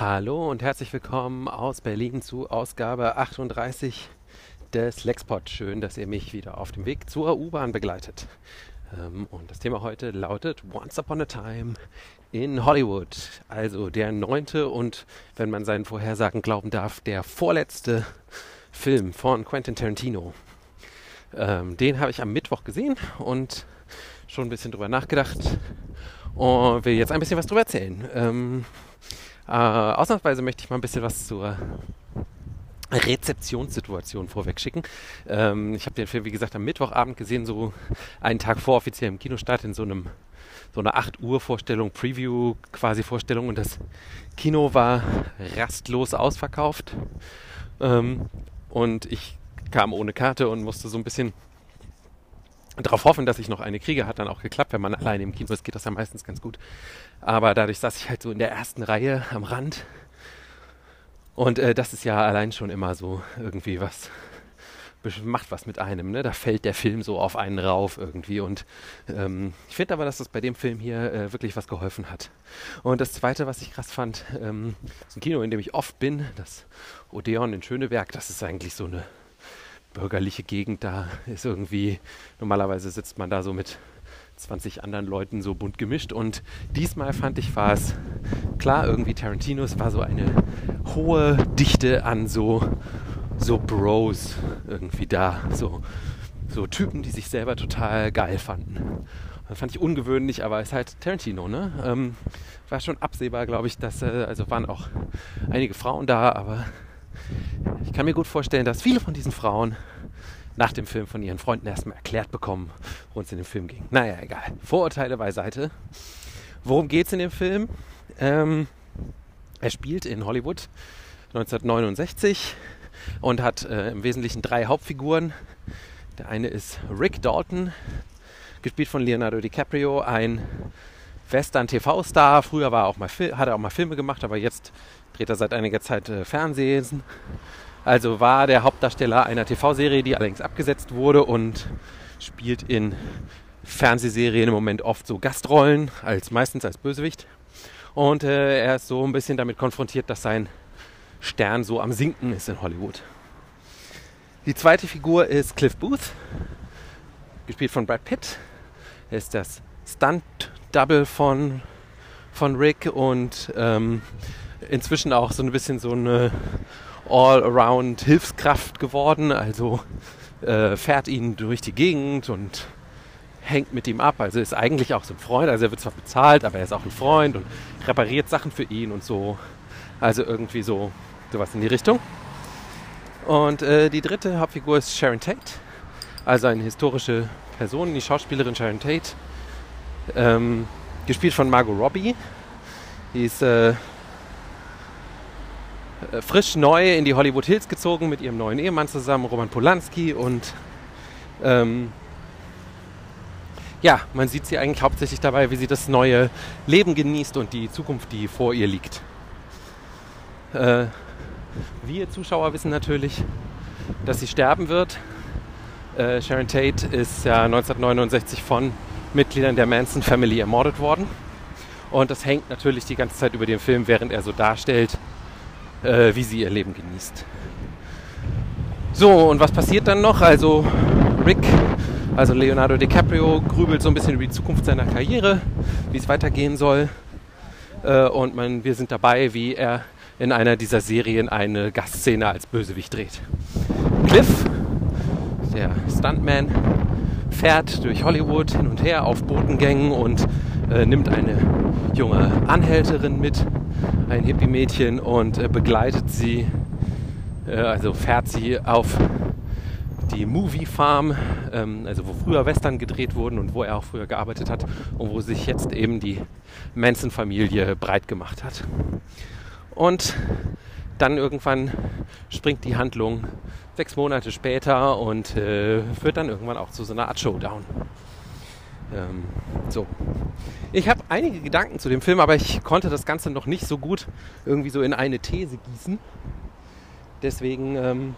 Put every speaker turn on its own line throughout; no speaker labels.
Hallo und herzlich willkommen aus Berlin zu Ausgabe 38 des Lexpod. Schön, dass ihr mich wieder auf dem Weg zur U-Bahn begleitet. Ähm, und das Thema heute lautet Once Upon a Time in Hollywood. Also der neunte und, wenn man seinen Vorhersagen glauben darf, der vorletzte Film von Quentin Tarantino. Ähm, den habe ich am Mittwoch gesehen und schon ein bisschen drüber nachgedacht und will jetzt ein bisschen was drüber erzählen. Äh, ausnahmsweise möchte ich mal ein bisschen was zur Rezeptionssituation vorweg schicken. Ähm, ich habe den Film, wie gesagt, am Mittwochabend gesehen, so einen Tag vor offiziellem Kinostart in so einem so einer 8 Uhr Vorstellung, Preview quasi Vorstellung und das Kino war rastlos ausverkauft. Ähm, und ich kam ohne Karte und musste so ein bisschen darauf hoffen, dass ich noch eine kriege. Hat dann auch geklappt, wenn man alleine im Kino ist, geht das ja meistens ganz gut. Aber dadurch saß ich halt so in der ersten Reihe am Rand. Und äh, das ist ja allein schon immer so irgendwie was, macht was mit einem. Ne? Da fällt der Film so auf einen rauf irgendwie. Und ähm, ich finde aber, dass das bei dem Film hier äh, wirklich was geholfen hat. Und das Zweite, was ich krass fand, ähm, ist ein Kino, in dem ich oft bin, das Odeon in Schöneberg. Das ist eigentlich so eine bürgerliche Gegend. Da ist irgendwie, normalerweise sitzt man da so mit 20 anderen Leuten so bunt gemischt. Und diesmal fand ich, war es klar, irgendwie Tarantino, es war so eine hohe Dichte an so, so Bros irgendwie da. So, so Typen, die sich selber total geil fanden. Das fand ich ungewöhnlich, aber es ist halt Tarantino, ne? Ähm, war schon absehbar, glaube ich, dass, äh, also waren auch einige Frauen da, aber ich kann mir gut vorstellen, dass viele von diesen Frauen nach dem Film von ihren Freunden erstmal erklärt bekommen, worum es in dem Film ging. Naja, egal. Vorurteile beiseite. Worum geht es in dem Film? Ähm, er spielt in Hollywood 1969 und hat äh, im Wesentlichen drei Hauptfiguren. Der eine ist Rick Dalton, gespielt von Leonardo DiCaprio, ein Western-TV-Star. Früher war er auch mal, hat er auch mal Filme gemacht, aber jetzt dreht er seit einiger Zeit äh, Fernsehen. Also war der Hauptdarsteller einer TV-Serie, die allerdings abgesetzt wurde und spielt in Fernsehserien im Moment oft so Gastrollen, als meistens als Bösewicht. Und äh, er ist so ein bisschen damit konfrontiert, dass sein Stern so am Sinken ist in Hollywood. Die zweite Figur ist Cliff Booth, gespielt von Brad Pitt. Er ist das Stunt-Double von, von Rick und ähm, inzwischen auch so ein bisschen so eine all-around Hilfskraft geworden. Also äh, fährt ihn durch die Gegend und hängt mit ihm ab. Also ist eigentlich auch so ein Freund. Also er wird zwar bezahlt, aber er ist auch ein Freund und repariert Sachen für ihn und so. Also irgendwie so sowas in die Richtung. Und äh, die dritte Hauptfigur ist Sharon Tate. Also eine historische Person, die Schauspielerin Sharon Tate. Ähm, gespielt von Margot Robbie. Die ist äh, äh, frisch neu in die Hollywood Hills gezogen mit ihrem neuen Ehemann zusammen, Roman Polanski. Und ähm, ja, man sieht sie eigentlich hauptsächlich dabei, wie sie das neue Leben genießt und die Zukunft, die vor ihr liegt. Äh, wir Zuschauer wissen natürlich, dass sie sterben wird. Äh, Sharon Tate ist ja 1969 von Mitgliedern der Manson Family ermordet worden. Und das hängt natürlich die ganze Zeit über den Film, während er so darstellt, äh, wie sie ihr Leben genießt. So, und was passiert dann noch? Also Rick, also Leonardo DiCaprio, grübelt so ein bisschen über die Zukunft seiner Karriere, wie es weitergehen soll. Äh, und man, wir sind dabei, wie er in einer dieser Serien eine Gastszene als Bösewicht dreht. Cliff, der Stuntman, fährt durch Hollywood hin und her auf Botengängen und äh, nimmt eine junge Anhälterin mit, ein Hippie-Mädchen, und äh, begleitet sie, äh, also fährt sie auf die Movie Farm, ähm, also wo früher Western gedreht wurden und wo er auch früher gearbeitet hat und wo sich jetzt eben die Manson-Familie breit gemacht hat. Und dann irgendwann springt die Handlung sechs Monate später und äh, führt dann irgendwann auch zu so einer Art Showdown. Ähm, so. Ich habe einige Gedanken zu dem Film, aber ich konnte das Ganze noch nicht so gut irgendwie so in eine These gießen. Deswegen ähm,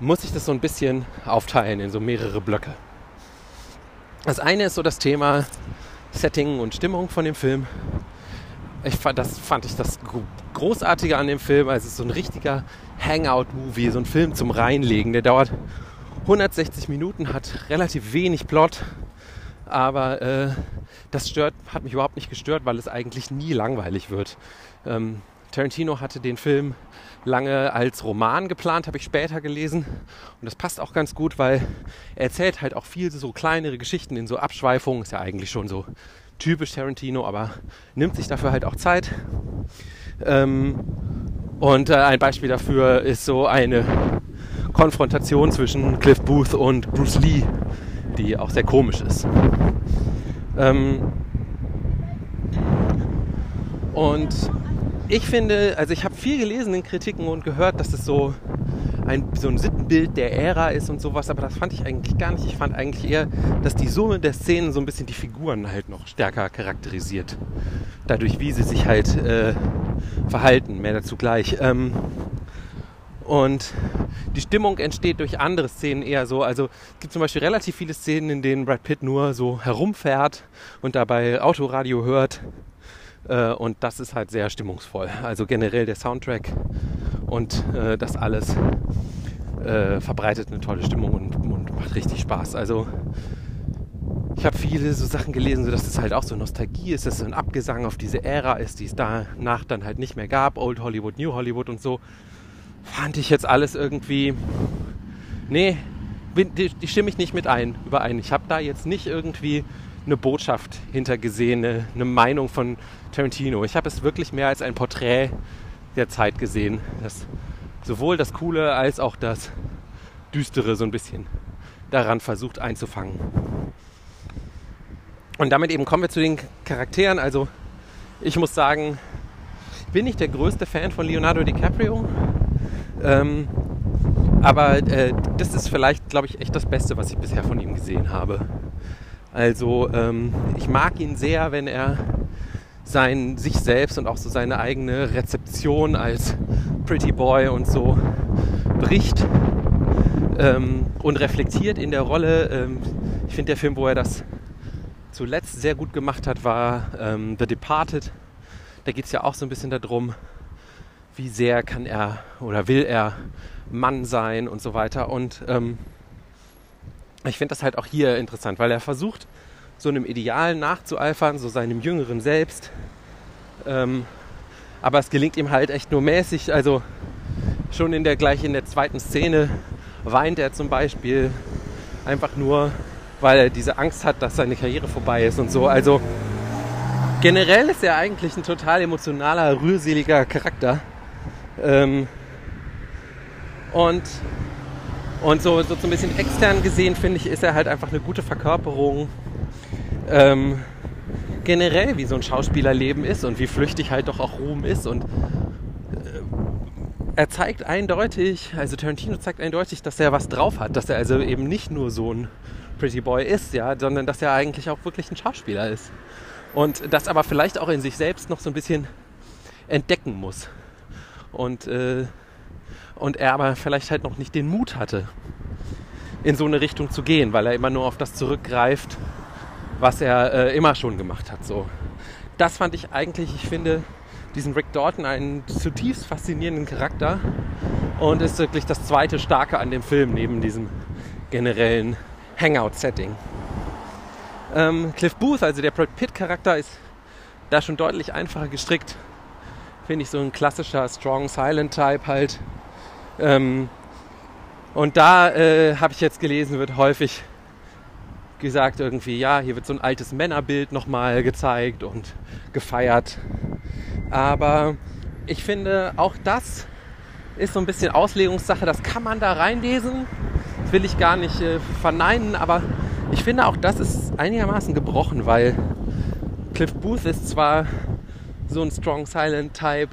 muss ich das so ein bisschen aufteilen in so mehrere Blöcke. Das eine ist so das Thema Setting und Stimmung von dem Film. Ich fand, das fand ich das Großartige an dem Film. Also es ist so ein richtiger Hangout-Movie, so ein Film zum Reinlegen. Der dauert 160 Minuten, hat relativ wenig Plot, aber äh, das stört, hat mich überhaupt nicht gestört, weil es eigentlich nie langweilig wird. Ähm, Tarantino hatte den Film lange als Roman geplant, habe ich später gelesen. Und das passt auch ganz gut, weil er erzählt halt auch viel so kleinere Geschichten in so Abschweifungen. Ist ja eigentlich schon so typisch Tarantino, aber nimmt sich dafür halt auch Zeit. Ähm, und äh, ein Beispiel dafür ist so eine Konfrontation zwischen Cliff Booth und Bruce Lee, die auch sehr komisch ist. Ähm, und ich finde, also ich habe viel gelesen in Kritiken und gehört, dass es so ein, so ein Sittenbild der Ära ist und sowas, aber das fand ich eigentlich gar nicht. Ich fand eigentlich eher, dass die Summe der Szenen so ein bisschen die Figuren halt noch stärker charakterisiert. Dadurch, wie sie sich halt äh, verhalten, mehr dazu gleich. Ähm, und die Stimmung entsteht durch andere Szenen eher so. Also es gibt zum Beispiel relativ viele Szenen, in denen Brad Pitt nur so herumfährt und dabei Autoradio hört. Äh, und das ist halt sehr stimmungsvoll. Also generell der Soundtrack und äh, das alles äh, verbreitet eine tolle Stimmung und, und, macht richtig Spaß. Also ich habe viele so Sachen gelesen, so dass es halt auch so Nostalgie ist, dass es so ein Abgesang auf diese Ära ist, die es danach dann halt nicht mehr gab, Old Hollywood, New Hollywood und so. Fand ich jetzt alles irgendwie, nee, bin, die, die stimme ich nicht mit ein, überein. Ich habe da jetzt nicht irgendwie eine Botschaft hintergesehen, eine, eine Meinung von Tarantino. Ich habe es wirklich mehr als ein Porträt der Zeit gesehen, das sowohl das Coole als auch das Düstere so ein bisschen daran versucht einzufangen. Und damit eben kommen wir zu den Charakteren. Also ich muss sagen, bin nicht der größte Fan von Leonardo DiCaprio. Ähm, aber äh, das ist vielleicht, glaube ich, echt das Beste, was ich bisher von ihm gesehen habe. Also ähm, ich mag ihn sehr, wenn er sein, sich selbst und auch so seine eigene Rezeption als Pretty Boy und so bricht ähm, und reflektiert in der Rolle. Ähm, ich finde der Film, wo er das zuletzt sehr gut gemacht hat, war ähm, The Departed. Da geht es ja auch so ein bisschen darum, wie sehr kann er oder will er Mann sein und so weiter. Und ähm, ich finde das halt auch hier interessant, weil er versucht, so einem Ideal nachzueifern, so seinem jüngeren Selbst. Ähm, aber es gelingt ihm halt echt nur mäßig. Also schon in der gleich in der zweiten Szene weint er zum Beispiel einfach nur, weil er diese Angst hat, dass seine Karriere vorbei ist und so. Also generell ist er eigentlich ein total emotionaler, rührseliger Charakter. Ähm, und und so, so, so ein bisschen extern gesehen, finde ich, ist er halt einfach eine gute Verkörperung ähm, generell, wie so ein Schauspielerleben ist und wie flüchtig halt doch auch Ruhm ist. Und äh, er zeigt eindeutig, also Tarantino zeigt eindeutig, dass er was drauf hat, dass er also eben nicht nur so ein Pretty Boy ist, ja, sondern dass er eigentlich auch wirklich ein Schauspieler ist. Und das aber vielleicht auch in sich selbst noch so ein bisschen entdecken muss. Und äh, und er aber vielleicht halt noch nicht den Mut hatte, in so eine Richtung zu gehen, weil er immer nur auf das zurückgreift, was er äh, immer schon gemacht hat. So. Das fand ich eigentlich, ich finde diesen Rick Dalton einen zutiefst faszinierenden Charakter und ist wirklich das zweite Starke an dem Film neben diesem generellen Hangout-Setting. Ähm, Cliff Booth, also der Brad Pitt-Charakter, ist da schon deutlich einfacher gestrickt. Finde ich so ein klassischer Strong Silent Type halt. Ähm, und da äh, habe ich jetzt gelesen, wird häufig gesagt irgendwie, ja, hier wird so ein altes Männerbild nochmal gezeigt und gefeiert. Aber ich finde, auch das ist so ein bisschen Auslegungssache. Das kann man da reinlesen. Das will ich gar nicht äh, verneinen, aber ich finde auch das ist einigermaßen gebrochen, weil Cliff Booth ist zwar so ein Strong Silent Type,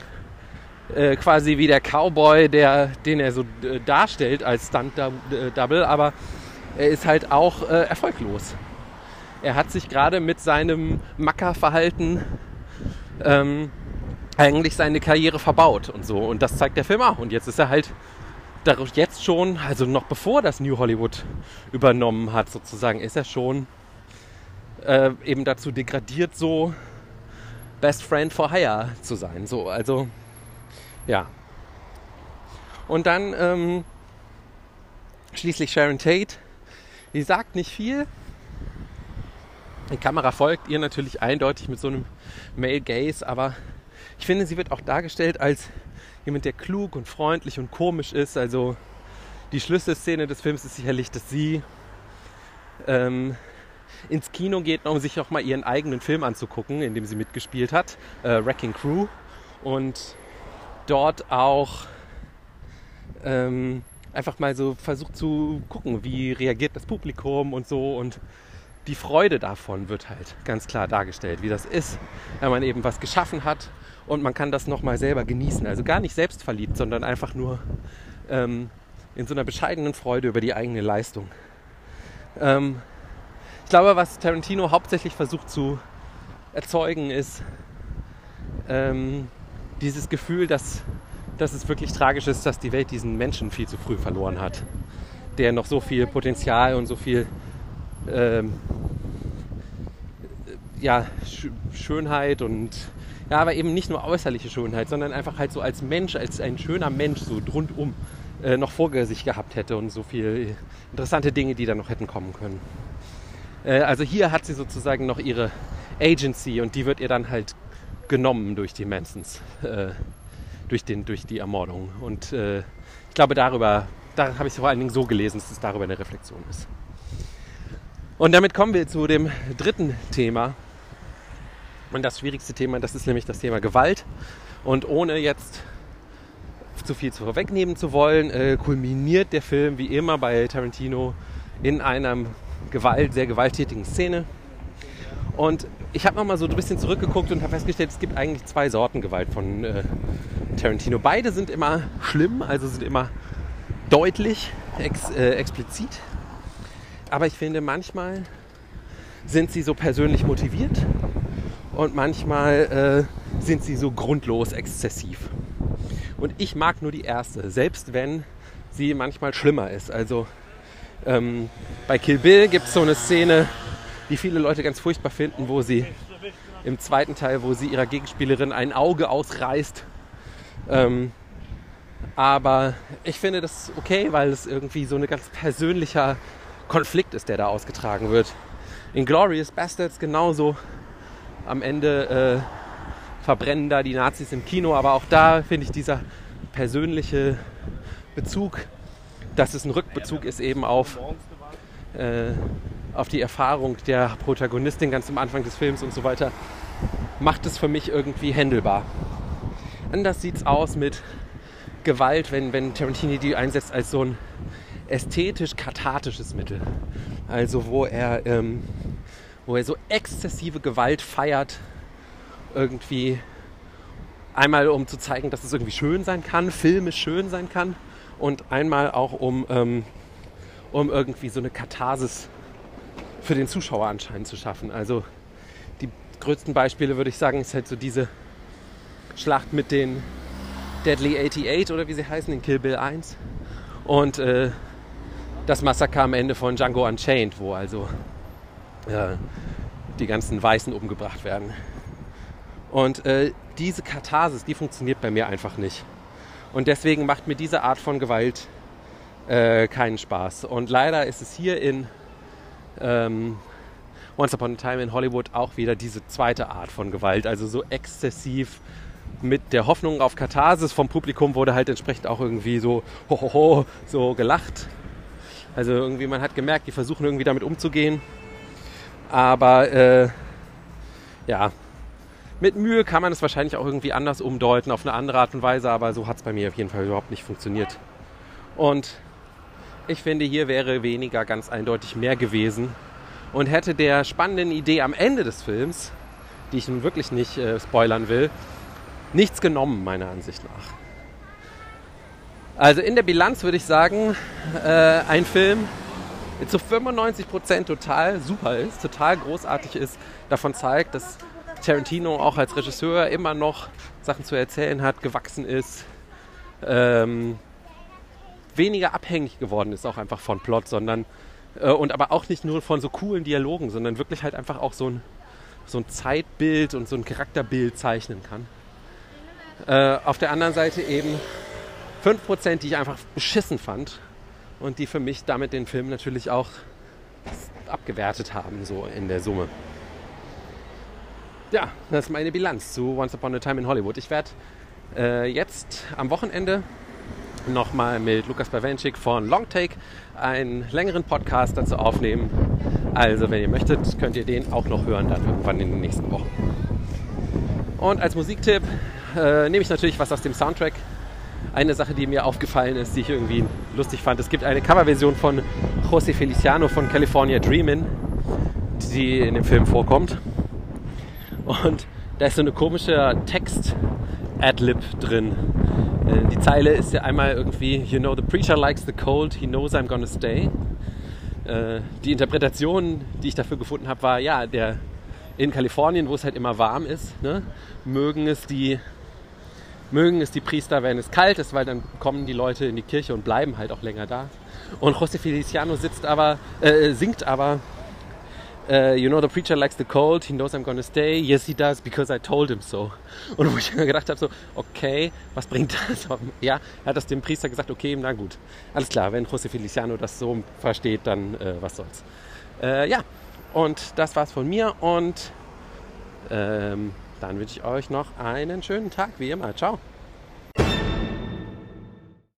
äh, quasi wie der Cowboy, der, den er so äh, darstellt als Stunt-Double, aber er ist halt auch äh, erfolglos. Er hat sich gerade mit seinem Mackerverhalten ähm, eigentlich seine Karriere verbaut und so. Und das zeigt der Film auch. Und jetzt ist er halt jetzt schon, also noch bevor das New Hollywood übernommen hat, sozusagen, ist er schon äh, eben dazu degradiert, so Best Friend for Hire zu sein. So, also ja. Und dann ähm, schließlich Sharon Tate. Die sagt nicht viel. Die Kamera folgt ihr natürlich eindeutig mit so einem Male Gaze, aber ich finde, sie wird auch dargestellt als jemand, der klug und freundlich und komisch ist. Also die Schlüsselszene des Films ist sicherlich, dass sie ähm, ins Kino geht, um sich auch mal ihren eigenen Film anzugucken, in dem sie mitgespielt hat, äh, Wrecking Crew. Und dort auch ähm, einfach mal so versucht zu gucken, wie reagiert das Publikum und so. Und die Freude davon wird halt ganz klar dargestellt, wie das ist, wenn man eben was geschaffen hat und man kann das nochmal selber genießen. Also gar nicht selbstverliebt, sondern einfach nur ähm, in so einer bescheidenen Freude über die eigene Leistung. Ähm, ich glaube, was Tarantino hauptsächlich versucht zu erzeugen, ist ähm, dieses Gefühl, dass, dass es wirklich tragisch ist, dass die Welt diesen Menschen viel zu früh verloren hat, der noch so viel Potenzial und so viel ähm, ja, Sch Schönheit und ja, aber eben nicht nur äußerliche Schönheit, sondern einfach halt so als Mensch, als ein schöner Mensch so rundum äh, noch vor sich gehabt hätte und so viele interessante Dinge, die da noch hätten kommen können. Äh, also hier hat sie sozusagen noch ihre Agency und die wird ihr dann halt genommen durch die Mansons, äh, durch, den, durch die Ermordung. Und äh, ich glaube, darüber, da habe ich es vor allen Dingen so gelesen, dass es darüber eine Reflexion ist. Und damit kommen wir zu dem dritten Thema. Und das schwierigste Thema, das ist nämlich das Thema Gewalt. Und ohne jetzt zu viel zu vorwegnehmen zu wollen, äh, kulminiert der Film wie immer bei Tarantino in einer Gewalt, sehr gewalttätigen Szene. Und ich habe nochmal so ein bisschen zurückgeguckt und habe festgestellt, es gibt eigentlich zwei Sorten Gewalt von äh, Tarantino. Beide sind immer schlimm, also sind immer deutlich, ex, äh, explizit. Aber ich finde, manchmal sind sie so persönlich motiviert und manchmal äh, sind sie so grundlos exzessiv. Und ich mag nur die erste, selbst wenn sie manchmal schlimmer ist. Also ähm, bei Kill Bill gibt es so eine Szene, die viele Leute ganz furchtbar finden, wo sie im zweiten Teil, wo sie ihrer Gegenspielerin ein Auge ausreißt. Ähm, aber ich finde das okay, weil es irgendwie so ein ganz persönlicher Konflikt ist, der da ausgetragen wird. In Glorious Bastards genauso. Am Ende äh, verbrennen da die Nazis im Kino, aber auch da finde ich dieser persönliche Bezug, dass es ein Rückbezug ist eben auf äh, auf die Erfahrung der Protagonistin ganz am Anfang des Films und so weiter, macht es für mich irgendwie händelbar. Anders sieht es aus mit Gewalt, wenn, wenn Tarantini die einsetzt als so ein ästhetisch-kathartisches Mittel. Also wo er, ähm, wo er so exzessive Gewalt feiert, irgendwie einmal um zu zeigen, dass es irgendwie schön sein kann, filmisch schön sein kann und einmal auch um, ähm, um irgendwie so eine Katharsis für den Zuschauer anscheinend zu schaffen. Also die größten Beispiele würde ich sagen, ist halt so diese Schlacht mit den Deadly 88 oder wie sie heißen, in Kill Bill 1 und äh, das Massaker am Ende von Django Unchained, wo also äh, die ganzen Weißen umgebracht werden. Und äh, diese Katharsis, die funktioniert bei mir einfach nicht. Und deswegen macht mir diese Art von Gewalt äh, keinen Spaß. Und leider ist es hier in ähm, Once Upon a Time in Hollywood auch wieder diese zweite Art von Gewalt, also so exzessiv mit der Hoffnung auf Katharsis vom Publikum wurde halt entsprechend auch irgendwie so hohoho, so gelacht. Also irgendwie man hat gemerkt, die versuchen irgendwie damit umzugehen, aber äh, ja, mit Mühe kann man es wahrscheinlich auch irgendwie anders umdeuten, auf eine andere Art und Weise, aber so hat es bei mir auf jeden Fall überhaupt nicht funktioniert. Und ich finde, hier wäre weniger ganz eindeutig mehr gewesen und hätte der spannenden Idee am Ende des Films, die ich nun wirklich nicht äh, spoilern will, nichts genommen, meiner Ansicht nach. Also in der Bilanz würde ich sagen, äh, ein Film, der zu 95% total super ist, total großartig ist, davon zeigt, dass Tarantino auch als Regisseur immer noch Sachen zu erzählen hat, gewachsen ist, ähm, weniger abhängig geworden ist, auch einfach von Plot, sondern äh, und aber auch nicht nur von so coolen Dialogen, sondern wirklich halt einfach auch so ein, so ein Zeitbild und so ein Charakterbild zeichnen kann. Äh, auf der anderen Seite eben 5%, die ich einfach beschissen fand und die für mich damit den Film natürlich auch abgewertet haben, so in der Summe. Ja, das ist meine Bilanz zu Once Upon a Time in Hollywood. Ich werde äh, jetzt am Wochenende nochmal mit Lukas Bawenschik von Longtake einen längeren Podcast dazu aufnehmen. Also, wenn ihr möchtet, könnt ihr den auch noch hören, dann irgendwann in den nächsten Wochen. Und als Musiktipp äh, nehme ich natürlich was aus dem Soundtrack. Eine Sache, die mir aufgefallen ist, die ich irgendwie lustig fand. Es gibt eine Coverversion von José Feliciano von California Dreamin', die in dem Film vorkommt. Und da ist so eine komische Text-Adlib drin. Äh, die Zeile ist ja einmal irgendwie, you know, the preacher likes the cold, he knows I'm gonna stay. Äh, die Interpretation, die ich dafür gefunden habe, war, ja, der in Kalifornien, wo es halt immer warm ist, ne, mögen es die mögen es die Priester, wenn es kalt ist, weil dann kommen die Leute in die Kirche und bleiben halt auch länger da. Und José Feliciano sitzt aber, äh, singt aber Uh, you know, the preacher likes the cold, he knows I'm gonna stay. Yes, he does, because I told him so. Und wo ich mir gedacht habe, so, okay, was bringt das? Ja, er hat das dem Priester gesagt, okay, na gut. Alles klar, wenn José Feliciano das so versteht, dann äh, was soll's. Äh, ja, und das war's von mir und ähm, dann wünsche ich euch noch einen schönen Tag, wie immer. Ciao.